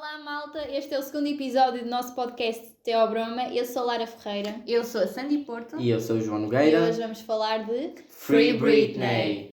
Olá malta, este é o segundo episódio do nosso podcast Teobroma. Eu sou Lara Ferreira Eu sou a Sandy Porto. E eu sou o João e Nogueira. hoje vamos falar de Free Britney!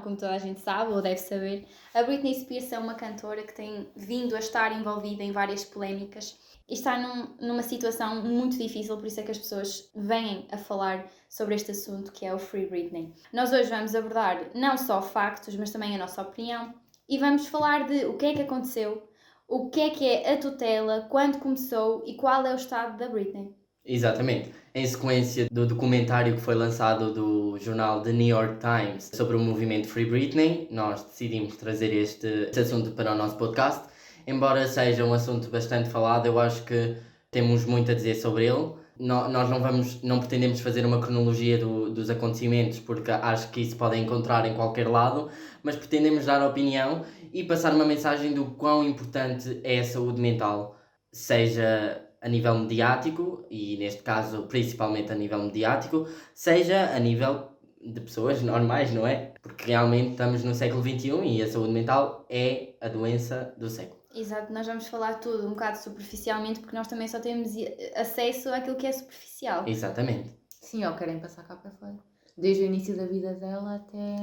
Como toda a gente sabe ou deve saber, a Britney Spears é uma cantora que tem vindo a estar envolvida em várias polémicas e está num- numa situação muito difícil, por isso é que as pessoas vêm a falar sobre este assunto que é o Free Britney. Nós hoje vamos abordar não só factos, mas também a nossa opinião e vamos falar de o que é que aconteceu, o que é que é a tutela, quando começou e qual é o estado da Britney. Exatamente. Em sequência do documentário que foi lançado do jornal The New York Times sobre o movimento Free Britney, nós decidimos trazer este, este assunto para o nosso podcast. Embora seja um assunto bastante falado, eu acho que temos muito a dizer sobre ele. No- nós não vamos, não pretendemos fazer uma cronologia do- dos acontecimentos, porque acho que isso podem encontrar em qualquer lado, mas pretendemos dar opinião e passar uma mensagem do quão importante é a saúde mental, seja a nível mediático, e neste caso principalmente a nível mediático, seja a nível de pessoas normais, não é? Porque realmente estamos no século XXI e a saúde mental é a doença do século. Exato, nós vamos falar tudo um bocado superficialmente porque nós também só temos acesso àquilo que é superficial. Exatamente. Sim, ou querem passar cá para fora. Desde o início da vida dela até,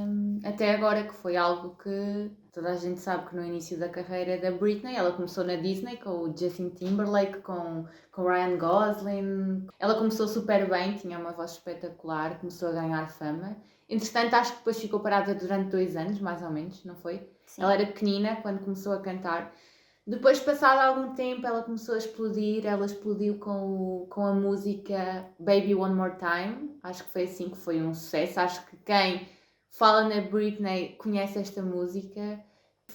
até agora, que foi algo que toda a gente sabe que no início da carreira da Britney, ela começou na Disney com o Justin Timberlake, com, com Ryan Gosling. Ela começou super bem, tinha uma voz espetacular, começou a ganhar fama. Entretanto, acho que depois ficou parada durante dois anos, mais ou menos, não foi? Sim. Ela era pequenina quando começou a cantar. Depois, passado algum tempo, ela começou a explodir. Ela explodiu com, o, com a música Baby One More Time. Acho que foi assim que foi um sucesso. Acho que quem fala na Britney conhece esta música.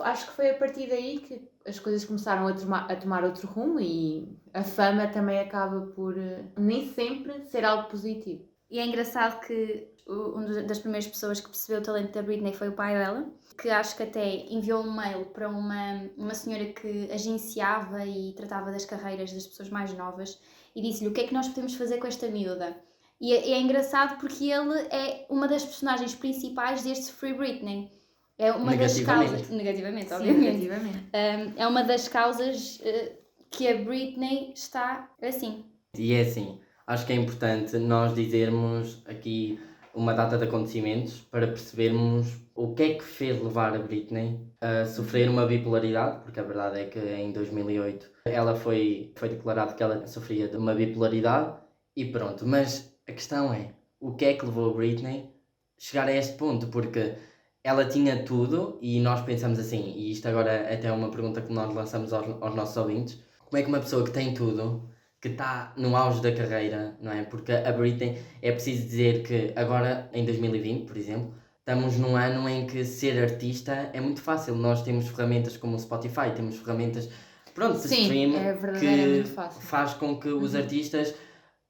Acho que foi a partir daí que as coisas começaram a tomar, a tomar outro rumo e a fama também acaba por eh, nem sempre ser algo positivo. E é engraçado que uma das primeiras pessoas que percebeu o talento da Britney foi o pai dela, que acho que até enviou um mail para uma, uma senhora que agenciava e tratava das carreiras das pessoas mais novas e disse-lhe o que é que nós podemos fazer com esta miúda. E é, é engraçado porque ele é uma das personagens principais deste Free Britney. É uma das causas. Negativamente, Sim, obviamente. negativamente. Um, é uma das causas uh, que a Britney está assim. E é assim, acho que é importante nós dizermos aqui uma data de acontecimentos para percebermos o que é que fez levar a Britney a sofrer uma bipolaridade, porque a verdade é que em 2008 ela foi, foi declarado que ela sofria de uma bipolaridade e pronto. Mas a questão é, o que é que levou a Britney a chegar a este ponto? Porque ela tinha tudo e nós pensamos assim, e isto agora até é uma pergunta que nós lançamos aos, aos nossos ouvintes, como é que uma pessoa que tem tudo que está no auge da carreira, não é? Porque a Britney, é preciso dizer que agora, em 2020, por exemplo, estamos num ano em que ser artista é muito fácil. Nós temos ferramentas como o Spotify, temos ferramentas, pronto, de Sim, stream, é que faz com que os Uhum. artistas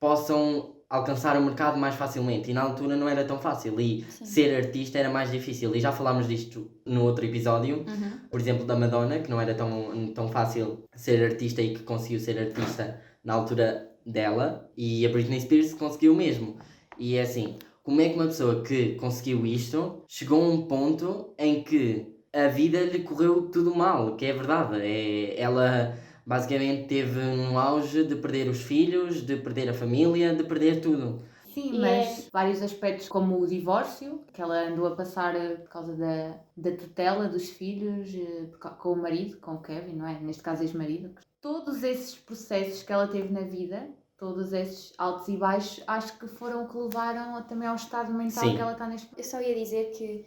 possam alcançar o mercado mais facilmente. E na altura não era tão fácil. E Sim. ser artista era mais difícil. E já falámos disto no outro episódio Uhum. por exemplo, da Madonna, que não era tão, tão fácil ser artista e que conseguiu ser artista na altura dela, e a Britney Spears conseguiu mesmo. E é assim, como é que uma pessoa que conseguiu isto chegou a um ponto em que a vida lhe correu tudo mal, que é verdade. É, ela basicamente teve um auge de perder os filhos, de perder a família, de perder tudo. Sim, E mas vários aspectos, como o divórcio, que ela andou a passar eh, por causa da, da tutela dos filhos eh, com o marido, com o Kevin, não é? Neste caso, ex-marido. Todos esses processos que ela teve na vida, todos esses altos e baixos, acho que foram o que levaram a- também ao estado mental Sim. que ela está neste Eu só ia dizer que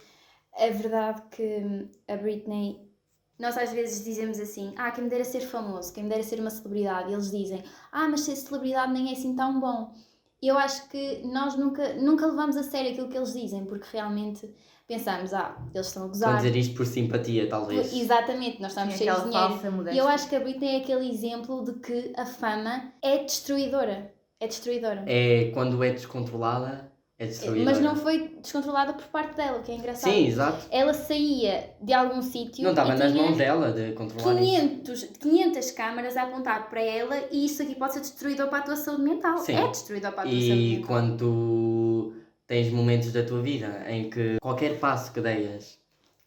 é verdade que a Britney. Nós às vezes dizemos assim: ah, quem me dera ser famoso, quem me dera ser uma celebridade. E eles dizem: ah, mas ser celebridade nem é assim tão bom. E eu acho que nós nunca, nunca levamos a sério aquilo que eles dizem, porque realmente pensamos: ah, eles estão a Estão a gozar. dizer isto por simpatia, talvez. Exatamente, nós estamos Sim, cheios de dinheiro. E eu acho que a Britney é aquele exemplo de que a fama é destruidora. É destruidora. É quando é descontrolada, É destruidora. Mas não foi descontrolada por parte dela, o que é engraçado. Sim, exato. Ela saía de algum sítio Não estava e nas mãos dela de controlar isso. 500, 500 câmaras a apontar para ela e isso aqui pode ser destruidor para a tua saúde mental. Sim. É destruidor para a tua saúde E mental. quando tu tens momentos da tua vida em que qualquer passo que deias,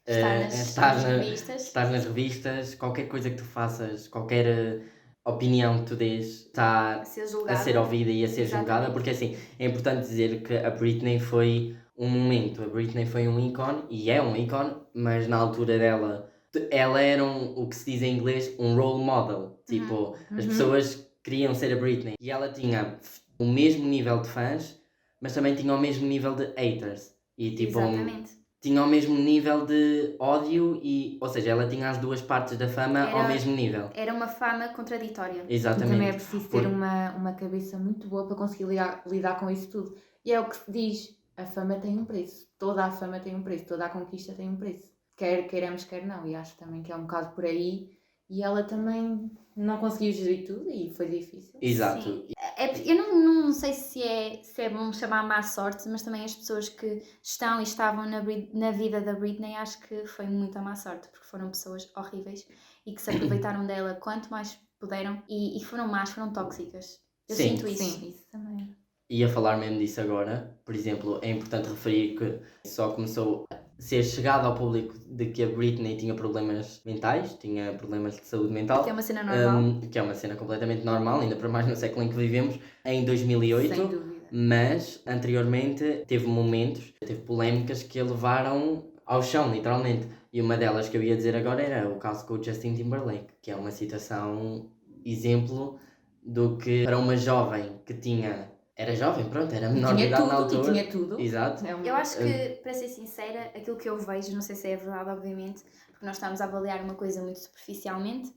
Está eh, nas, estás, nas na- revistas. nas revistas, qualquer coisa que tu faças, qualquer eh, opinião que tu dês, está a ser ouvida e a ser Exatamente. julgada, porque assim, é importante dizer que a Britney foi um momento, a Britney foi um ícone, e é um ícone, mas na altura dela, ela era um, o que se diz em inglês, um role model, tipo, as Uhum. pessoas queriam ser a Britney, e ela tinha o mesmo nível de fãs, mas também tinha o mesmo nível de haters, e tipo, Exatamente. tinha o mesmo nível de ódio, e, ou seja, ela tinha as duas partes da fama ao Era- mesmo nível. Era uma fama contraditória. E Exatamente. também é preciso ter Por- uma, uma cabeça muito boa para conseguir lidar, lidar com isso tudo. E é o que se diz: a fama tem um preço. Toda a fama tem um preço. Toda a conquista tem um preço. Quer queiramos, quer não. E acho também que é um bocado por aí. E ela também não conseguiu gerir tudo e foi difícil. Exato. Sim. É, eu não, não sei se é, se é bom chamar má sorte, mas também as pessoas que estão e estavam na, na vida da Britney acho que foi muita má sorte, porque foram pessoas horríveis e que se aproveitaram dela quanto mais puderam e, e foram más, foram tóxicas. Eu Sim. sinto isso. Sim, isso também. E a falar mesmo disso agora, por exemplo, é importante referir que só começou a ser chegado ao público de que a Britney tinha problemas mentais, tinha problemas de saúde mental, Que é uma cena normal. hum, que é uma cena completamente normal, ainda para mais no século em que vivemos, em 2008. Sem dúvida. Mas anteriormente teve momentos, teve polémicas que a levaram ao chão, literalmente. E uma delas que eu ia dizer agora era o caso com o Justin Timberlake, que é uma situação exemplo do que para uma jovem que tinha. Era jovem, pronto, era menor de idade tudo, na altura. e tinha tudo. Exato. É uma- Eu acho que, para ser sincera, aquilo que eu vejo, não sei se é verdade, obviamente, porque nós estamos a avaliar uma coisa muito superficialmente,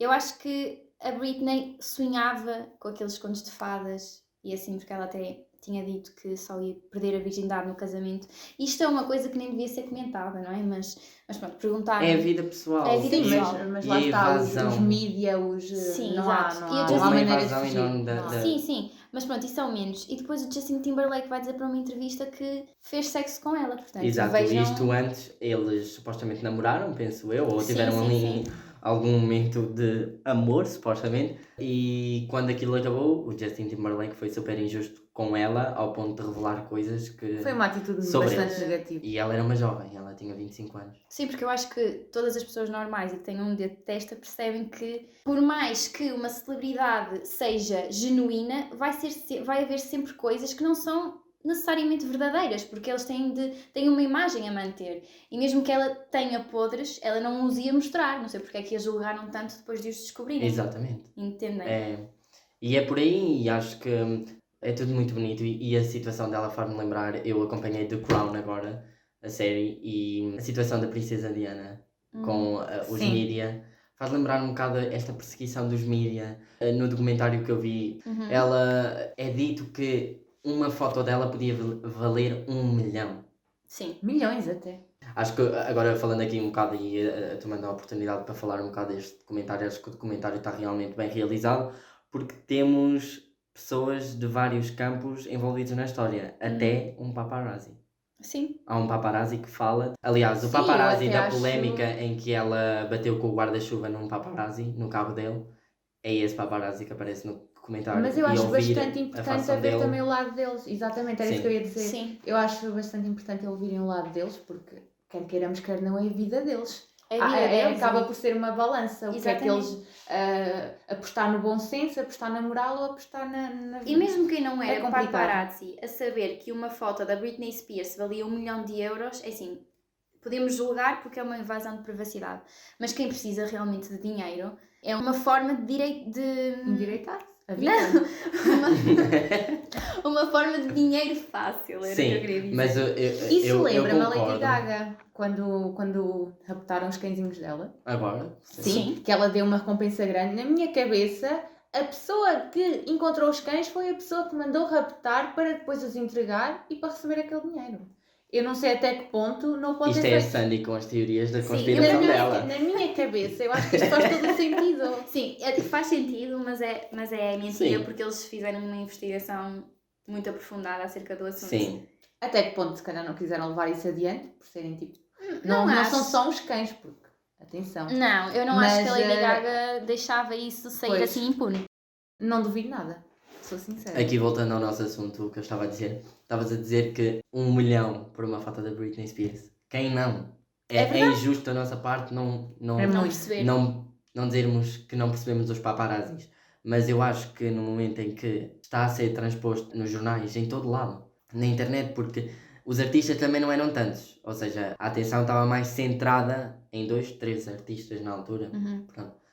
eu acho que a Britney sonhava com aqueles contos de fadas e assim, porque ela até tinha dito que só ia perder a virgindade no casamento. Isto é uma coisa que nem devia ser comentada, não é? Mas, mas pronto, perguntar. É a vida pessoal. É a vida Sim, pessoal. mas, mas E lá está, os, os mídia, os. eh, Sim, não há, exato. não E há, não Justin- há maneira de fugir. da- da- Sim, sim, mas pronto, isso é o menos. E depois o Justin Timberlake vai dizer para uma entrevista que fez sexo com ela, portanto, Exato, vejam... isto antes eles supostamente namoraram, penso eu, ou tiveram sim, ali sim. algum momento de amor, supostamente, e quando aquilo acabou, o Justin Timberlake foi super injusto com ela, ao ponto de revelar coisas que... Foi uma atitude Sobre bastante eles. negativa. E ela era uma jovem, ela tinha 25 anos. Sim, porque eu acho que todas as pessoas normais e que têm um dedo de testa percebem que, por mais que uma celebridade seja genuína, vai, ser, se- vai haver sempre coisas que não são necessariamente verdadeiras, porque eles têm, de, têm uma imagem a manter. E mesmo que ela tenha podres, ela não os ia mostrar. Não sei porque é que a julgaram tanto depois de os descobrirem. Exatamente. Entendem? É, e é por aí, e acho que hum, é tudo muito bonito. E, e a situação dela faz-me lembrar. Eu acompanhei The Crown agora, a série, e a situação da Princesa Diana Hum. com uh, os mídia faz lembrar um bocado esta perseguição dos mídia. Uh, no documentário que eu vi, Uhum. ela é dito que uma foto dela podia val- valer um milhão. Sim. Milhões até. Acho que agora falando aqui um bocado e uh, tomando a oportunidade para falar um bocado deste documentário, acho que o documentário está realmente bem realizado porque temos pessoas de vários campos envolvidos na história, até um paparazzi. Sim. Há um paparazzi que fala. Aliás, o Sim, paparazzi da acho- polémica em que ela bateu com o guarda-chuva num paparazzi, no carro dele, é esse paparazzi que aparece no documentário. Mas eu E acho ouvir bastante importante haver dele. também o lado deles. Exatamente, era Sim. isso que eu ia dizer. Sim. Eu acho bastante importante ouvirem o lado deles, porque quer queiramos, quer não, é a vida deles. É Ah, é- deles, acaba e- por ser uma balança. O que é que eles ah, apostar no bom senso, apostar na moral ou apostar na, na E mesmo quem não É era complicado. paparazzi a saber que uma foto da Britney Spears valia um milhão de euros, é assim, podemos julgar porque é uma invasão de privacidade. Mas quem precisa realmente de dinheiro é uma forma de direito de. endireitar a vida. uma, uma forma de dinheiro fácil, era o que eu Sim, queria dizer. mas eu, eu, Isso eu, eu lembra-me a Lady. Gaga, quando, quando raptaram os cãezinhos dela. Agora? Sim. Que ela deu uma recompensa grande. Na minha cabeça, a pessoa que encontrou os cães foi a pessoa que mandou raptar para depois os entregar e para receber aquele dinheiro. Eu não sei até que ponto não pode Isto ter é a feito. Sandy com as teorias da Sim, Na conspiração minha, dela. na minha cabeça, eu acho que isto faz todo o sentido. Sim, é- faz sentido, mas é, mas é mentira Sim. porque eles fizeram uma investigação muito aprofundada acerca do assunto. Sim, Até que ponto, se calhar, não quiseram levar isso adiante, por serem tipo. Não Não, não, acho. são só uns cães, porque. Atenção. Não, eu não Mas, acho que a Lady eh, Gaga deixava isso sair pois. assim impune. Não duvido nada. Sou sincera. aqui voltando ao nosso assunto, o que eu estava a dizer, estavas a dizer que um milhão por uma foto da Britney Spears. Quem não? É, É é, injusto da nossa parte não, não, É Não perceber. não, não dizermos que não percebemos os paparazzis. Mas eu acho que no momento em que está a ser transposto nos jornais, em todo lado, na internet, porque os artistas também não eram tantos. Ou seja, a atenção estava mais centrada em dois, três artistas na altura. Uhum.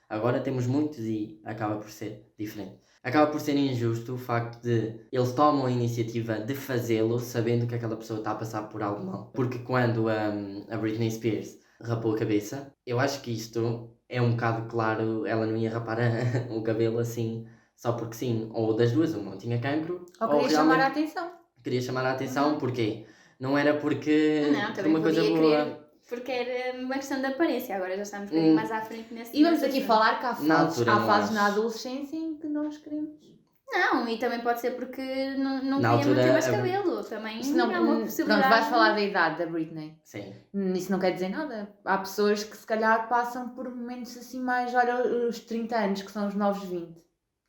Agora temos muitos e acaba por ser diferente. Acaba por ser injusto o facto de eles tomam a iniciativa de fazê-lo sabendo que aquela pessoa está a passar por algo mal. Porque quando hum, a Britney Spears rapou a cabeça, eu acho que isto é um bocado claro, ela não ia rapar a- o cabelo assim só porque sim. Ou das duas, uma, ou tinha cancro, Ou queria chamar a atenção. queria chamar a atenção, porquê? Não era porque Não, uma coisa boa. querer, porque era uma questão de aparência. Agora já estamos um bocadinho Hum. mais à frente nesse E vamos aqui assunto. falar que há Na fases, altura, há não fases na adolescência em que nós queremos. Não, e também pode ser porque não, não Na queria altura, manter mais a- cabelo. Também Isso não, é uma pronto, possibilidade. vais falar da idade da Britney. Sim. Isso não quer dizer nada. Há pessoas que se calhar passam por momentos assim mais, olha, os 30 anos, que são os novos 20.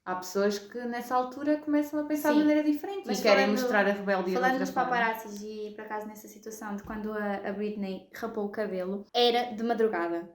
Há pessoas que nessa altura começam a pensar Sim. de maneira diferente Mas e querem falando- mostrar a rebeldia Falando dos paparazzis e por acaso nessa situação de quando a, a Britney rapou o cabelo, era de madrugada.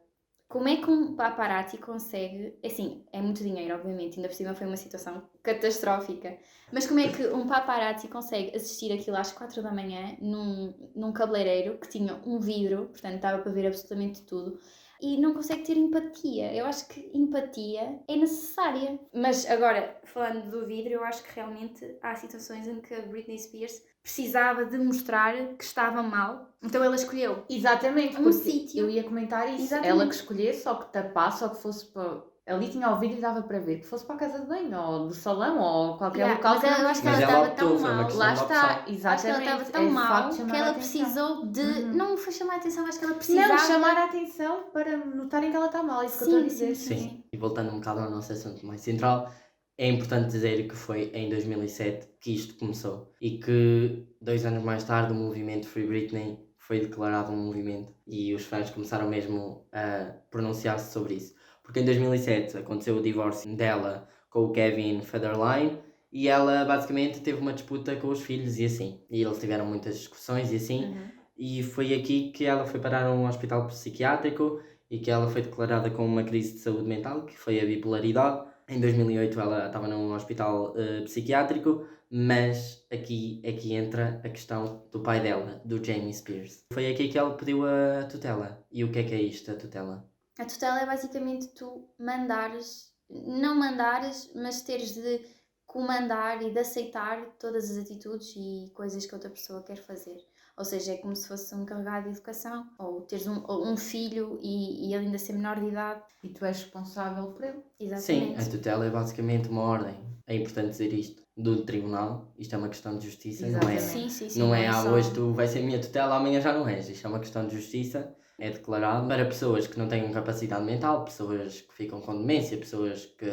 Como é que um paparazzi consegue. Assim, é muito dinheiro, obviamente, ainda por cima foi uma situação catastrófica. Mas como é que um paparazzi consegue assistir aquilo às 4 da manhã num, num cabeleireiro que tinha um vidro, portanto estava para ver absolutamente tudo, e não consegue ter empatia? Eu acho que empatia é necessária. Mas agora, falando do vidro, eu acho que realmente há situações em que a Britney Spears precisava de mostrar que estava mal, então ela escolheu. Exatamente, Um sítio. eu ia comentar isso. Exatamente. Ela que escolhesse, ou que tapasse, ou que fosse para. Ali tinha ouvido e dava para ver que fosse para a casa de banho, ou do salão, ou qualquer Yeah, local mas que ela- acho que Mas ela estava tão mal. Lá está, que ela exatamente. estava é tão o mal que ela precisou de. Uhum. Não foi chamar a atenção, acho que ela precisava. Não, chamar a atenção para notarem que ela está mal, é isso que eu estou a Sim, dizer. sim, Sim, e voltando um bocado ao nosso assunto mais central, é importante dizer que foi em 2007 que isto começou e que dois anos mais tarde o movimento Free Britney foi declarado um movimento e os fãs começaram mesmo a pronunciar-se sobre isso. Porque em 2007 aconteceu o divórcio dela com o Kevin Federline e ela basicamente teve uma disputa com os filhos e assim. E eles tiveram muitas discussões e assim. Uhum. E foi aqui que ela foi parar a um hospital psiquiátrico e que ela foi declarada com uma crise de saúde mental, que foi a bipolaridade. Em 2008 ela estava num hospital eh, psiquiátrico, mas aqui é que entra a questão do pai dela, do Jamie Spears. Foi aqui que ela pediu a tutela. E o que é que é isto, a tutela? A tutela é basicamente tu mandares, não mandares, mas teres de comandar e de aceitar todas as atitudes e coisas que outra pessoa quer fazer. Ou seja, é como se fosse um encarregado de educação, ou teres um, um filho e, e ele ainda ser menor de idade. E tu és responsável por ele. Sim, Exatamente. a tutela é basicamente uma ordem. É importante dizer isto. Do tribunal, isto é uma questão de justiça, não é? Sim, sim, sim. Não é, ah, só- hoje tu vais ser minha tutela, amanhã já não és. Isto é uma questão de justiça. É declarado para pessoas que não têm capacidade mental, pessoas que ficam com demência, pessoas que,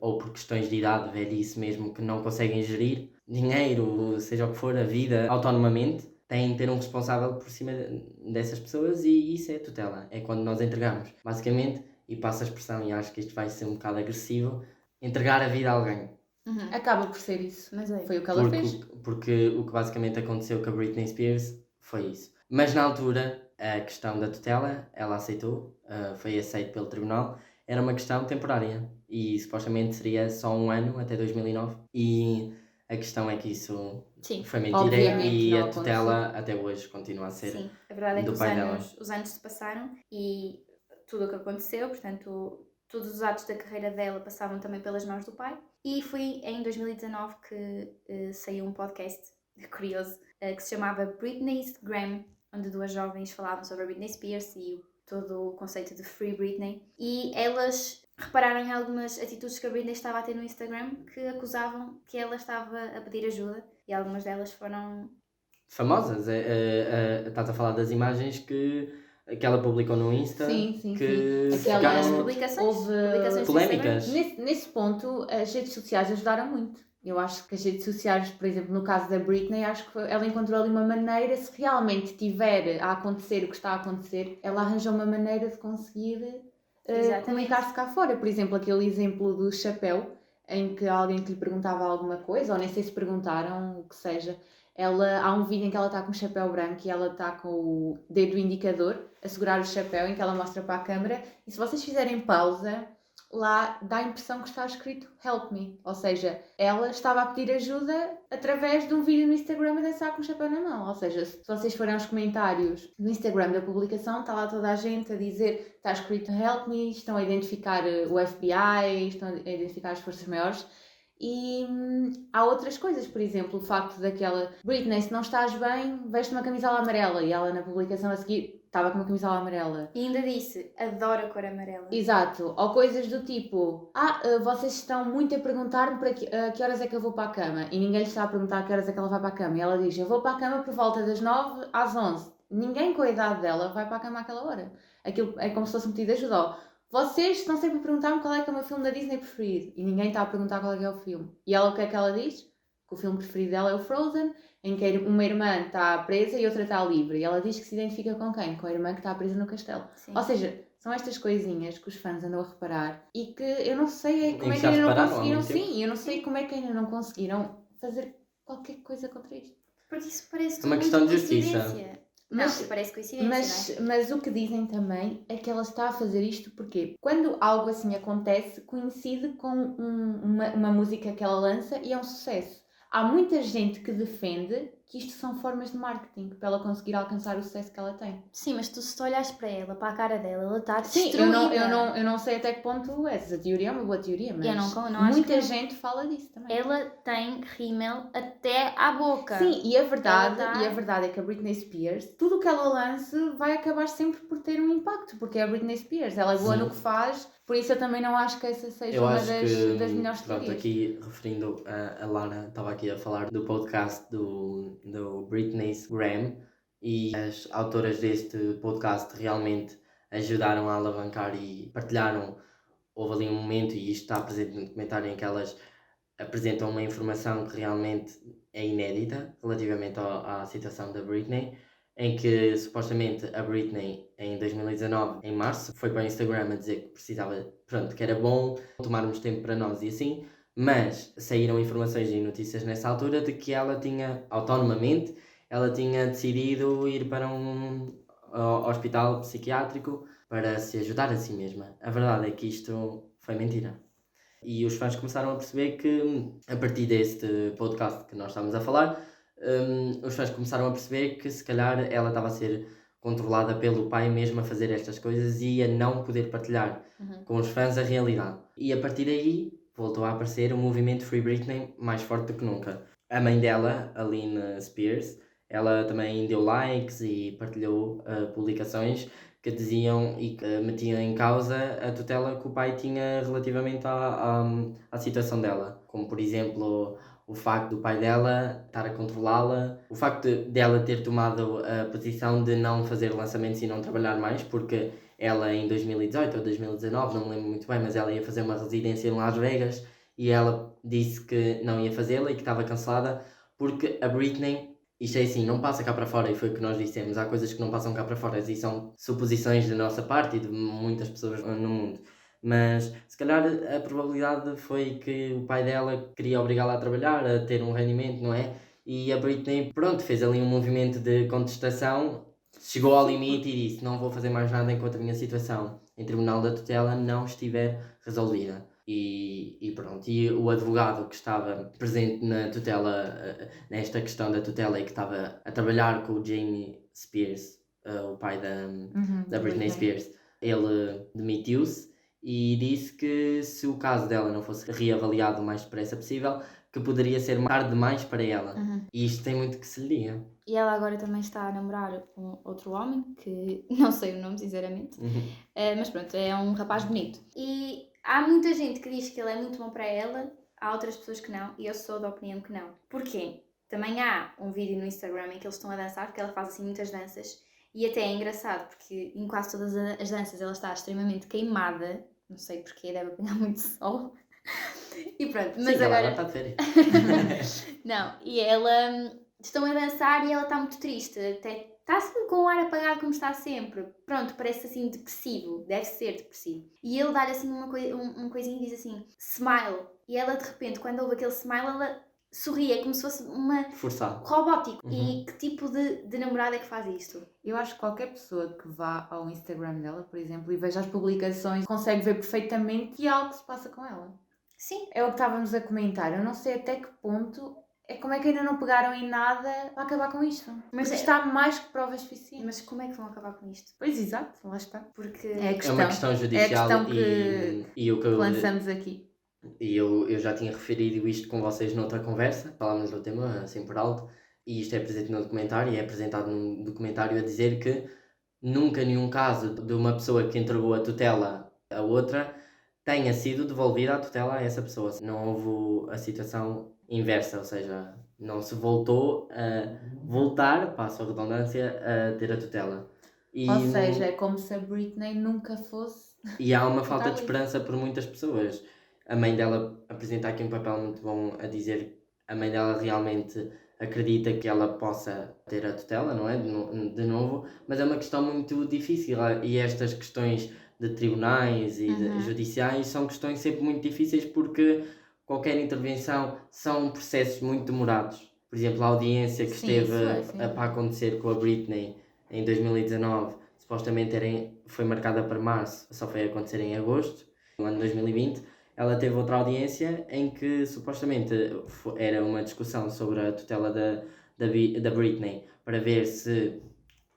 ou por questões de idade, velhice mesmo, que não conseguem gerir dinheiro, seja o que for, a vida autonomamente, têm de ter um responsável por cima dessas pessoas e isso é tutela. É quando nós entregamos, basicamente, e passo a expressão, e acho que isto vai ser um bocado agressivo, entregar a vida a alguém. Uhum. Acaba por ser isso. Mas é. Foi o que ela Porque, fez. porque o que basicamente aconteceu com a Britney Spears foi isso. Mas na altura, a questão da tutela, ela aceitou, ah, foi aceito pelo tribunal, era uma questão temporária e supostamente seria só um ano até 2009. E a questão é que isso Sim, foi mentira e a tutela até hoje continua a ser. sim. A verdade é que do os anos, os anos se passaram e tudo o que aconteceu, portanto, todos os atos da carreira dela passavam também pelas mãos do pai. E foi em 2019 que eh, saiu um podcast curioso eh, que se chamava Britney's Gram, onde duas jovens falavam sobre a Britney Spears e todo o conceito de Free Britney. E elas repararam em algumas atitudes que a Britney estava a ter no Instagram que acusavam que ela estava a pedir ajuda e algumas delas foram Famosas, é, é, é, estás a falar das imagens que, que ela publicou no Insta. Sim, sim, que sim. ficaram- Aquelas publicações, houve publicações polémicas. Nesse, nesse ponto, as redes sociais ajudaram muito. Eu acho que as redes sociais, por exemplo, no caso da Britney, acho que ela encontrou ali uma maneira, se realmente tiver a acontecer o que está a acontecer, ela arranjou uma maneira de conseguir uh, comunicar-se cá fora. Por exemplo, aquele exemplo do chapéu, em que alguém que lhe perguntava alguma coisa, ou nem sei se perguntaram, o que seja, ela, há um vídeo em que ela está com o chapéu branco e ela está com o dedo indicador a segurar o chapéu, em que ela mostra para a câmera, e se vocês fizerem pausa lá dá a impressão que está escrito Help Me. Ou seja, ela estava a pedir ajuda através de um vídeo no Instagram a dançar com o chapéu na mão. Ou seja, se vocês forem aos comentários do Instagram da publicação, está lá toda a gente a dizer está escrito Help Me, estão a identificar eh, o FBI, estão a identificar as forças maiores. E hum, há outras coisas, por exemplo, o facto daquela Britney, se não estás bem, veste uma camisola amarela e ela na publicação a seguir estava com uma camisola amarela. E ainda disse, adoro a cor amarela. Exato. Ou coisas do tipo, ah, eh, vocês estão muito a perguntar-me para que, uh, que horas é que eu vou para a cama. E ninguém lhe está a perguntar que horas é que ela vai para a cama. E ela diz, eu vou para a cama por volta das 9 às 11. Ninguém com a idade dela vai para a cama àquela hora. Aquilo é como se fosse pedido de ajuda. Vocês estão sempre a perguntar-me qual é que é o meu filme da Disney preferido. E ninguém está a perguntar qual é que é o filme. E ela, o que é que ela diz? Que o filme preferido dela é o Frozen em que uma irmã está presa e outra está livre. E ela diz que se identifica com quem? Com a irmã que está presa no castelo. Sim. Ou seja, são estas coisinhas que os fãs andam a reparar e que eu não sei como é que ainda não conseguiram. Sim, eu não sei como é que ainda não conseguiram fazer qualquer coisa contra isto. Porque isso parece é uma questão de justiça. Mas, não, parece coincidência, mas, é? mas o que dizem também é que ela está a fazer isto porque quando algo assim acontece, coincide com um, uma, uma música que ela lança e é um sucesso há muita gente que defende que isto são formas de marketing para ela conseguir alcançar o sucesso que ela tem. Sim, mas tu se tu olhas para ela, para a cara dela, ela está destruída. Sim, eu não, eu, não, eu não sei até que ponto é, se a teoria é uma boa teoria, mas não, não muita gente fala disso também. Ela tem rímel até à boca. Sim, e a verdade, tá... e a verdade é que a Britney Spears, tudo o que ela lance vai acabar sempre por ter um impacto, porque é a Britney Spears, ela é boa Sim. no que faz, por isso eu também não acho que essa seja eu uma das, que, das melhores pronto, teorias. aqui referindo a, a Lara, estava aqui a falar do podcast do, do Britney Graham e as autoras deste podcast realmente ajudaram a alavancar e partilharam. Houve ali um momento, e isto está presente no documentário, em que elas apresentam uma informação que realmente é inédita relativamente à, à situação da Britney em que supostamente a Britney em 2019, em março, foi para o Instagram a dizer que precisava, pronto, que era bom tomarmos tempo para nós e assim, mas saíram informações e notícias nessa altura de que ela tinha, autonomamente, ela tinha decidido ir para um hospital psiquiátrico para se ajudar a si mesma. A verdade é que isto foi mentira. E os fãs começaram a perceber que, a partir deste podcast que nós estamos a falar, um, os fãs começaram a perceber que se calhar ela estava a ser controlada pelo pai mesmo a fazer estas coisas e a não poder partilhar uhum. com os fãs a realidade. E a partir daí voltou a aparecer o movimento Free Britney mais forte do que nunca. A mãe dela, Aline Spears, ela também deu likes e partilhou uh, publicações que diziam e que uh, metiam em causa a tutela que o pai tinha relativamente à, à, à situação dela. Como, por exemplo, o facto do pai dela estar a controlá-la, o facto de, dela ter tomado a posição de não fazer lançamentos e não trabalhar mais, porque ela em 2018 ou 2019, não me lembro muito bem, mas ela ia fazer uma residência em Las Vegas e ela disse que não ia fazê-la e que estava cansada porque a Britney, isto é assim, não passa cá para fora e foi o que nós dissemos, há coisas que não passam cá para fora e são suposições da nossa parte e de muitas pessoas no mundo mas se calhar a probabilidade foi que o pai dela queria obrigá-la a trabalhar, a ter um rendimento, não é? E a Britney, pronto, fez ali um movimento de contestação, chegou ao limite e disse: Não vou fazer mais nada enquanto a minha situação em tribunal da tutela não estiver resolvida. E, e pronto, e o advogado que estava presente na tutela, eh, nesta questão da tutela e que estava a trabalhar com o Jamie Spears, uh, o pai da, uhum, da Britney Spears, ele demitiu-se e disse que se o caso dela não fosse reavaliado o mais depressa possível, que poderia ser tarde demais para ela. Uhum. E isto tem muito que se lhe diga. E ela agora também está a namorar com outro homem, que não sei o nome, sinceramente. Uhum. Uh, mas pronto, é um rapaz bonito. E há muita gente que diz que ele é muito bom para ela, há outras pessoas que não, e eu sou da opinião que não. Porquê? Também há um vídeo no Instagram em que eles estão a dançar, porque ela faz assim muitas danças, e até é engraçado, porque em quase todas as danças ela está extremamente queimada, não sei porquê, deve apanhar muito sol. e pronto, Sim, mas ela agora. está de férias. Não, e ela hum, estão a dançar e ela está muito triste, até está assim com o ar apagado como está sempre. Pronto, parece assim depressivo, deve ser depressivo. E ele dá assim uma, coi um, uma coisinha e diz assim, smile. E ela de repente, quando ouve aquele smile, ela sorri, é como se fosse uma Forçado. robótico. Uhum. E que tipo de, de namorada é que faz isto? Eu acho que qualquer pessoa que vá ao Instagram dela, por exemplo, e veja as publicações, consegue ver perfeitamente que algo se passa com ela. Sim. É o que estávamos a comentar. Eu não sei até que ponto é como é que ainda não pegaram em nada para acabar com isto. Mas Mas é- está mais que provas suficientes. Mas como é que vão acabar com isto? Pois exato, lá está. Porque É a É questão, uma questão judicial questão e, que e o que lançamos aqui. E eu, eu já tinha referido isto com vocês noutra conversa, falámos do tema assim por alto, e isto é presente no documentário e é apresentado num documentário a dizer que nunca nenhum caso de uma pessoa que entregou a tutela a outra tenha sido devolvida a tutela a essa pessoa. Não houve a situação inversa, ou seja, não se voltou a voltar, passo a redundância, a ter a tutela. E, Ou seja, é como se a Britney nunca fosse. e há uma falta de esperança por muitas pessoas. A mãe dela apresenta aqui um papel muito bom a dizer a mãe dela realmente acredita que ela possa ter a tutela, não é? De, no- de novo, mas é uma questão muito difícil e estas questões de tribunais e de Uhum. judiciais são questões sempre muito difíceis porque qualquer intervenção são processos muito demorados. Por exemplo, a audiência que Sim, esteve é, a- para acontecer com a Britney em 2019, supostamente era em- foi marcada para março, só foi acontecer em agosto, no ano 2020. Ela teve outra audiência em que supostamente era uma discussão sobre a tutela da, da, da Britney para ver se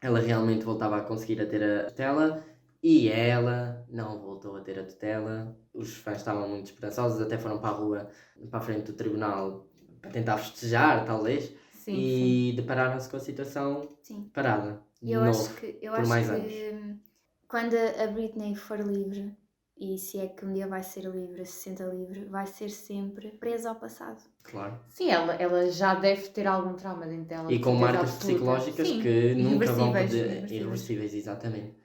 ela realmente voltava a conseguir a ter a tutela e ela não voltou a ter a tutela. Os fãs estavam muito esperançosos, até foram para a rua, para a frente do tribunal, para tentar festejar, talvez, Sim, e depararam-se com a situação Sim. parada. E eu novo. acho que, eu por acho mais que hum, quando a Britney for livre, e se é que um dia vai ser livre, se senta livre, vai ser sempre presa ao passado. Claro. Sim, ela, ela já deve ter algum trauma dentro dela. E com marcas absoluta. psicológicas Sim, que nunca vão poder. irreversíveis. Irreversíveis, exatamente.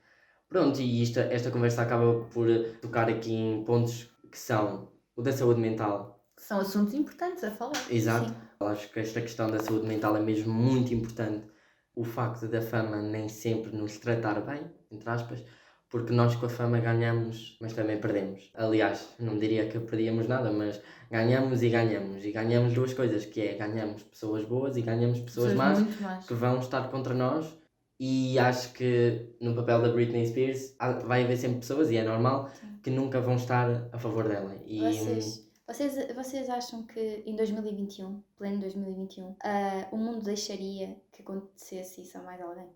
Pronto, e isto, esta conversa acaba por tocar aqui em pontos que são o da saúde mental. São assuntos importantes a falar. Exato. Sim. Acho que esta questão da saúde mental é mesmo muito importante. O facto da fama nem sempre nos tratar bem, entre aspas, porque nós com a fama ganhamos, mas também perdemos. Aliás, não diria que perdíamos nada, mas ganhamos e ganhamos. E ganhamos duas coisas, que é ganhamos pessoas boas e ganhamos pessoas, más muito más. que vão estar contra nós. E acho que no papel da Britney Spears vai haver sempre pessoas, e é normal, Sim. que nunca vão estar a favor dela. E Vocês, vocês, vocês acham que em 2021, pleno 2021, ah, o mundo deixaria que acontecesse isso a mais alguém?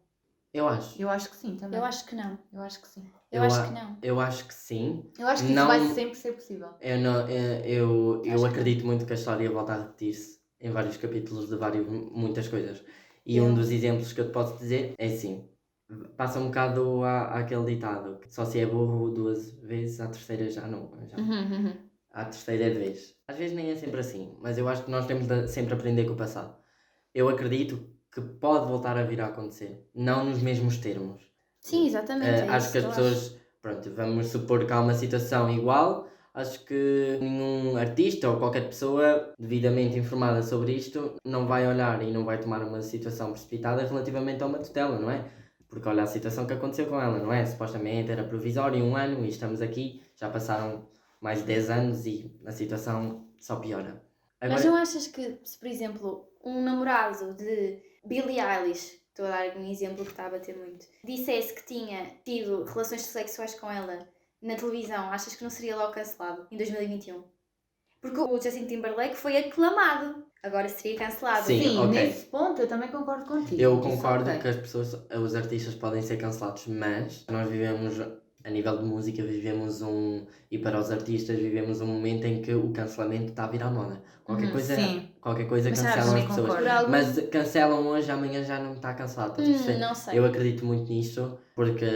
Eu acho. Eu acho que sim também. Eu acho que não. Eu acho que sim. Eu, Eu acho a- que não. Eu acho que sim. Eu acho que Não- isso vai sempre ser possível. Eu, não, eu, eu, eu que acredito muito que a história volta a repetir-se em vários capítulos de várias, muitas coisas. E Eu- um dos exemplos que eu te posso dizer é assim: passa um bocado à, àquele ditado que só se é burro duas vezes, à terceira já não. Já, Uhum, à terceira é de vez. Às vezes nem é sempre assim, mas eu acho que nós temos de sempre aprender com o passado. Eu acredito que pode voltar a vir a acontecer, não nos mesmos termos. Sim, exatamente. Eh, é acho isso que as pessoas, pronto, vamos supor que há uma situação igual. Acho que nenhum artista ou qualquer pessoa devidamente informada sobre isto não vai olhar e não vai tomar uma situação precipitada relativamente a uma tutela, não é? Porque olha a situação que aconteceu com ela, não é? Supostamente era provisório um ano e estamos aqui, já passaram mais de 10 anos e a situação só piora. Mas Agora, não achas que, se por exemplo, um namorado de Billie Eilish, estou a dar um exemplo que está a bater muito, dissesse que tinha tido relações sexuais com ela na televisão, achas que não seria logo cancelado em 2021? Porque o Justin Timberlake foi aclamado, agora seria cancelado. Sim, Sim, ok. nesse ponto eu também concordo contigo. Eu Isso concordo ok. que as pessoas, os artistas podem ser cancelados, mas nós vivemos, a nível de música, vivemos um, e para os artistas, vivemos um momento em que o cancelamento está a vir à moda. Qualquer Uhum, coisa, sim. Qualquer coisa Mas sabes, cancelam as também pessoas. concordo. Mas cancelam hoje, amanhã já não está cancelado. Hum, não sei. Eu acredito muito nisto, porque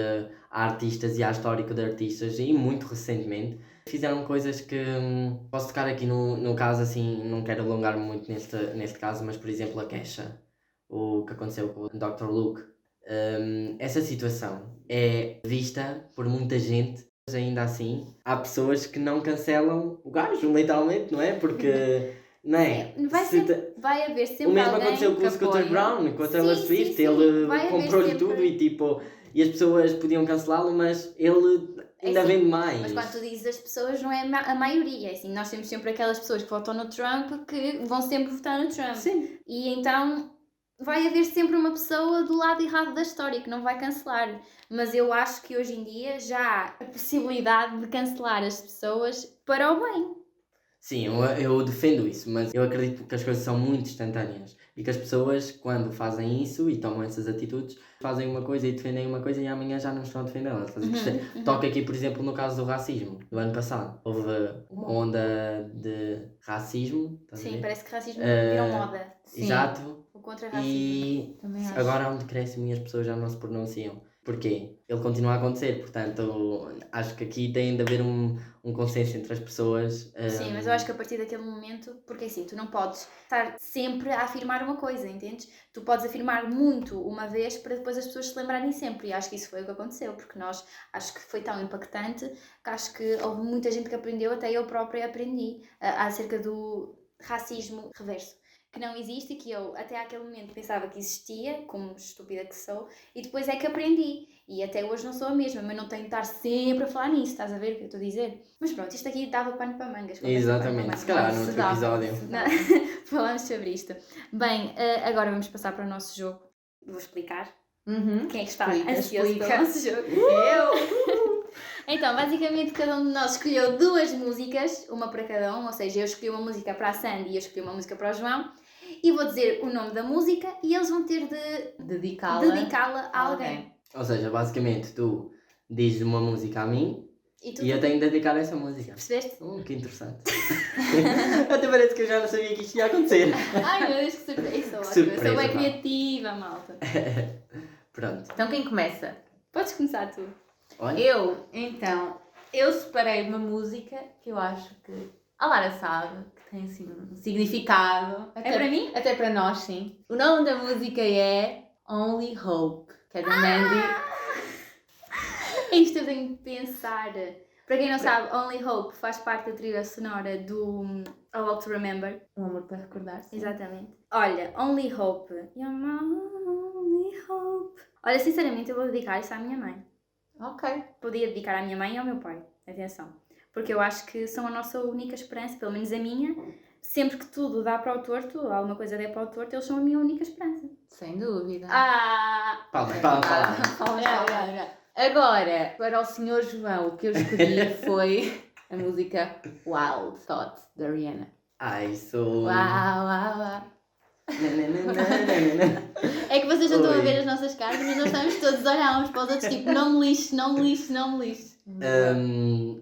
há artistas e há histórico de artistas, e muito recentemente, fizeram coisas que hum, posso tocar aqui no, no caso, assim, não quero alongar-me muito neste, neste caso, mas por exemplo a Kesha, o que aconteceu com o Dr. Luke. Hum, essa situação é vista por muita gente ainda assim, há pessoas que não cancelam o gajo, literalmente, não é? Porque, não é? Vai, Se sempre, vai haver sempre O mesmo aconteceu com o Scooter. Brown, com a Taylor Sim, Swift, sim. ele haver comprou-lhe sempre- tudo e tipo, e as pessoas podiam cancelá-lo, mas ele ainda É assim, vende mais. Mas quando tu dizes as pessoas, não é a maioria. é Assim, nós temos sempre aquelas pessoas que votam no Trump que vão sempre votar no Trump. Sim. E então vai haver sempre uma pessoa do lado errado da história que não vai cancelar. Mas eu acho que hoje em dia já há a possibilidade de cancelar as pessoas para o bem. Sim, eu, eu defendo isso, mas eu acredito que as coisas são muito instantâneas e que as pessoas, quando fazem isso e tomam essas atitudes, fazem uma coisa e defendem uma coisa e amanhã já não estão a defendê-la. Uhum, uhum. Toca aqui, por exemplo, no caso do racismo, do ano passado. Houve uma onda de racismo, Sim, parece que racismo Eh, virou moda. Sim. Exato. O contra-racismo. E Também acho. agora há um decréscimo e as pessoas já não se pronunciam. Porquê? Ele continua a acontecer, portanto, acho que aqui tem de haver um, um consenso entre as pessoas. Sim, hum, mas eu acho que a partir daquele momento, porque assim, tu não podes estar sempre a afirmar uma coisa, entendes? Tu podes afirmar muito uma vez para depois as pessoas se lembrarem sempre. E acho que isso foi o que aconteceu, porque nós acho que foi tão impactante que acho que houve muita gente que aprendeu, até eu própria aprendi, acerca do racismo reverso. Que não existe e que eu até aquele momento pensava que existia, como estúpida que sou, e depois é que aprendi. E até hoje não sou a mesma, mas não tenho de estar sempre a falar nisso, estás a ver o que eu estou a dizer? Mas pronto, isto aqui dava pano para mangas. para Exatamente, se calhar no outro episódio. Falamos sobre isto. Bem, eh, agora vamos passar para o nosso jogo. Vou explicar. Uhum. Quem é que está Explica, ansioso explica. pelo nosso jogo? Eu! Então, basicamente, cada um de nós escolheu duas músicas, uma para cada um, ou seja, eu escolhi uma música para a Sandy e eu escolhi uma música para o João, e vou dizer o nome da música e eles vão ter de Dedicá-la. dedicá-la a alguém. Ou seja, basicamente, tu dizes uma música a mim E tu e eu tenho de dedicar essa música. percebeste? Hum, que interessante. Até parece que eu já não sabia que isto ia acontecer. Ai meu Deus, que surpresa! Isso, ótimo. Eu sou Surpresa, bem pá. criativa, malta. Pronto. Então quem começa? Podes começar tu. Olha, Eu, então, eu separei uma música que eu acho que a Lara sabe, que tem assim um significado. É para mim? Até para nós, sim. O nome da música é Only Hope, que é da Mandy. Isto eu tenho que pensar. Para quem não sabe, Only Hope faz parte da trilha sonora do hum, A Walk to Remember. Um amor para recordar. sim. Exatamente. Olha, Only Hope. You're my only hope. Olha, sinceramente, eu vou dedicar isso à minha mãe. Ok. Podia dedicar à minha mãe e ao meu pai. Atenção. Porque eu acho que são a nossa única esperança, pelo menos a minha. Sempre que tudo dá para o torto, alguma coisa der para o torto, eles são a minha única esperança. Sem dúvida. Ah! palma, palma, palma. Agora, para o Senhor João, o que eu escolhi foi a música Wild Thoughts, da Rihanna. Ai, isso. Uau, uau, uau. É que vocês não estão a ver as nossas caras, mas nós estamos todos a olhar uns para os outros, tipo, não me lixes, não me lixes, não me lixes. Hum,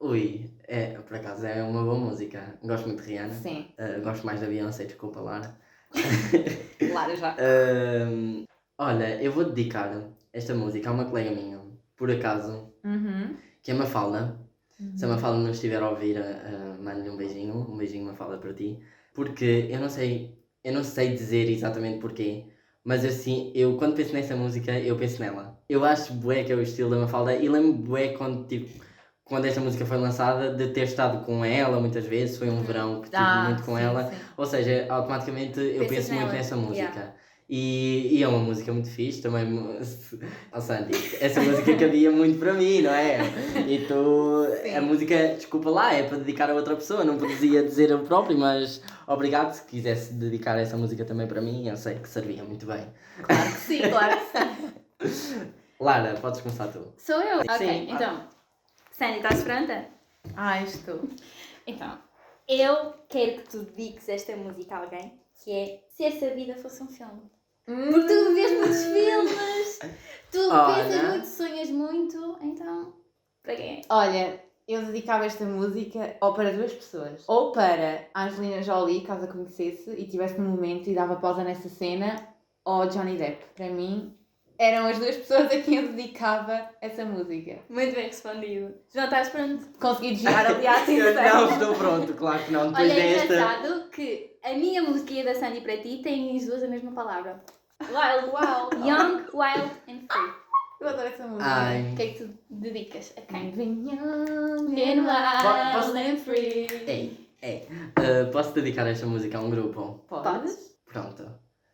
ui, é, por acaso é uma boa música. Gosto muito de Rihanna. Sim, Uh, gosto mais da Beyoncé, desculpa, Lara. Lara já. Hum, olha, eu vou dedicar esta música a uma colega minha, por acaso, Uhum. que é Mafalda. Se a Mafalda não estiver a ouvir, uh, mande-lhe um beijinho, um beijinho Mafalda para ti. Porque eu não sei, eu não sei dizer exatamente porquê, mas assim, eu quando penso nessa música, eu penso nela. Eu acho bué que é o estilo da Mafalda e lembro bué quando, tipo, quando esta música foi lançada, de ter estado com ela muitas vezes, foi um verão que estive Ah, muito com sim, ela. sim. Ou seja, automaticamente eu Pensas penso muito nela, nessa música. yeah. E, e é uma música muito fixe também. Oh, Sandy, essa música cabia muito para mim, não é? E tu, Sim. a música, desculpa lá, é para dedicar a outra pessoa, não podia dizer eu próprio, mas obrigado se quisesse dedicar essa música também para mim, eu sei que servia muito bem. Claro que sim, claro que sim. Lara, podes começar tu. Sou eu? Ok, Sim. então. Sandy, estás pronta? Ai, estou. Então, eu quero que tu dediques esta música a alguém, que é Se Essa Vida Fosse um Filme. Porque tu vês muitos filmes, tu Olha. pensas muito, sonhas muito, então, para quem é? Olha, eu dedicava esta música ou para duas pessoas. Ou para a Angelina Jolie, caso a conhecesse, e tivesse no momento e dava pausa nessa cena, ou Johnny Depp. Para mim, eram as duas pessoas a quem eu dedicava essa música. Muito bem respondido. João, estás pronto? Consegui desviar ali a Eu atenção. não estou pronto, claro que não. Depois Olha, é desta. engraçado que a minha música e a da Sandy para ti têm as duas a mesma palavra. Wild, wild. Young, wild and free. Eu adoro essa música. Ai. O que é que tu dedicas a quem? Been Posso- wild and free. Ei, ei. Uh, posso dedicar esta música a um grupo? Podes? Pronto.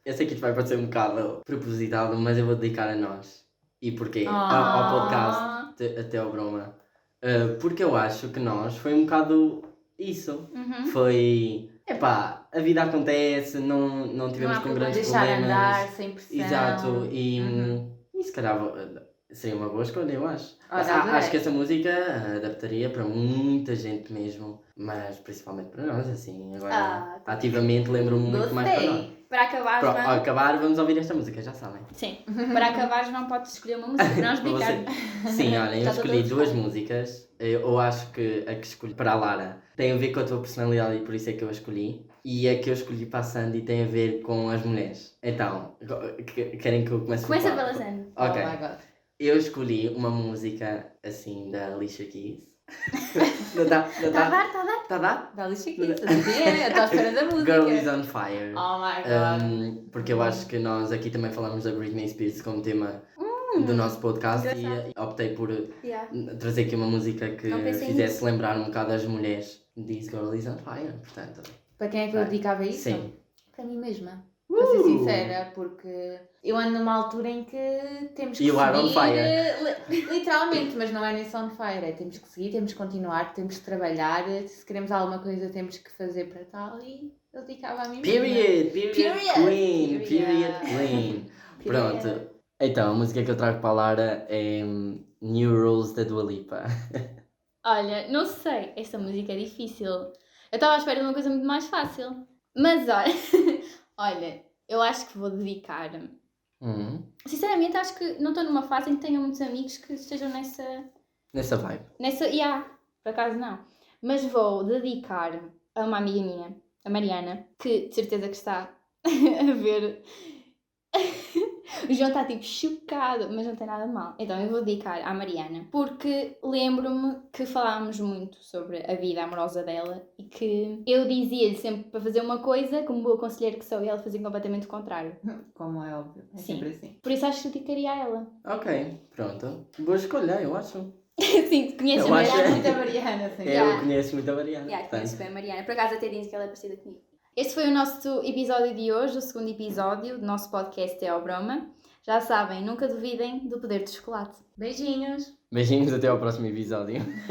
Eu sei que isto vai parecer um bocado propositado, mas eu vou dedicar a nós. E porquê? Ao, ao podcast, te- até ao Broma. Uh, porque eu acho que nós foi um bocado isso. Uhum. Foi. Epá, a vida acontece, não, não tivemos há com grandes Deixar problemas. andar sem pressão. Exato, e, Uhum. e se calhar seria uma boa escolha, eu acho. Olha, A- adorei. acho que essa música adaptaria para muita gente mesmo, mas principalmente para nós, assim. Agora, Ah, tá. ativamente lembro-me muito mais para nós. Para acabar, Para acabar, vamos ouvir esta música, já sabem. Sim. Para acabar, João, podes escolher uma música para nós Para você. dedicar. Sim, olha, eu Já escolhi duas músicas. Eu, eu acho que a que escolhi para a Lara tem a ver com a tua personalidade e por isso é que eu a escolhi. E a que eu escolhi para a Sandy tem a ver com as mulheres. Então, que- querem que eu comece Começa por pela Sandy. Ok. Oh my god. Eu escolhi uma música assim da Alicia Keys. não está? Não Está a está? dar, está a dar. Está a dar? Dá lixa aqui. Estás a ver? Eu estou à espera da música. Girl is on Fire. Oh my god. Um, porque eu acho que nós aqui também falamos da Britney Spears como tema do nosso podcast e engraçado. optei por uh, Yeah. trazer aqui uma música que fizesse nisso. lembrar um bocado as mulheres. This Girl is on Fire, portanto. Para quem é que eu dedicava isso? Sim. Para mim mesma. Para ser Uh! sincera, porque eu ando numa altura em que temos que You are on seguir, fire. eh, li- literalmente, mas não é nem só on fire, é temos que seguir, temos que continuar, temos que trabalhar, se queremos alguma coisa temos que fazer para tal e eu dedicava a mim mesma. Period, period, Period, queen, period, period. queen. Period. Pronto. Então, a música que eu trago para a Lara é hum, New Rules da Dua Lipa. Olha, não sei, esta música é difícil. Eu estava à espera de uma coisa muito mais fácil. Mas olha, olha, eu acho que vou dedicar. Hum, Sinceramente, acho que não estou numa fase em que tenha muitos amigos que estejam nessa. nessa vibe. nessa. Yeah, por acaso não. Mas vou dedicar a uma amiga minha, a Mariana, que de certeza que está a ver. O João está tipo chocado, mas não tem nada de mal. Então eu vou dedicar à Mariana, porque lembro-me que falámos muito sobre a vida amorosa dela e que eu dizia-lhe sempre para fazer uma coisa, como boa conselheira que sou, e ela fazia completamente o contrário. Como é óbvio, é Sim. sempre assim. Por isso acho que eu dedicaria a ela. Ok, pronto. Boa escolha, eu acho. Sim, conheces Eu a acho- Mariana? Muito a Mariana, assim. Eu conheço muito a Mariana. Yeah, portanto. conheço bem a Mariana. Por acaso até dizem que ela é parecida comigo. Este foi o nosso episódio de hoje, o segundo episódio do nosso podcast É ao Broma. Já sabem, nunca duvidem do poder do chocolate. Beijinhos. Beijinhos, até ao próximo episódio.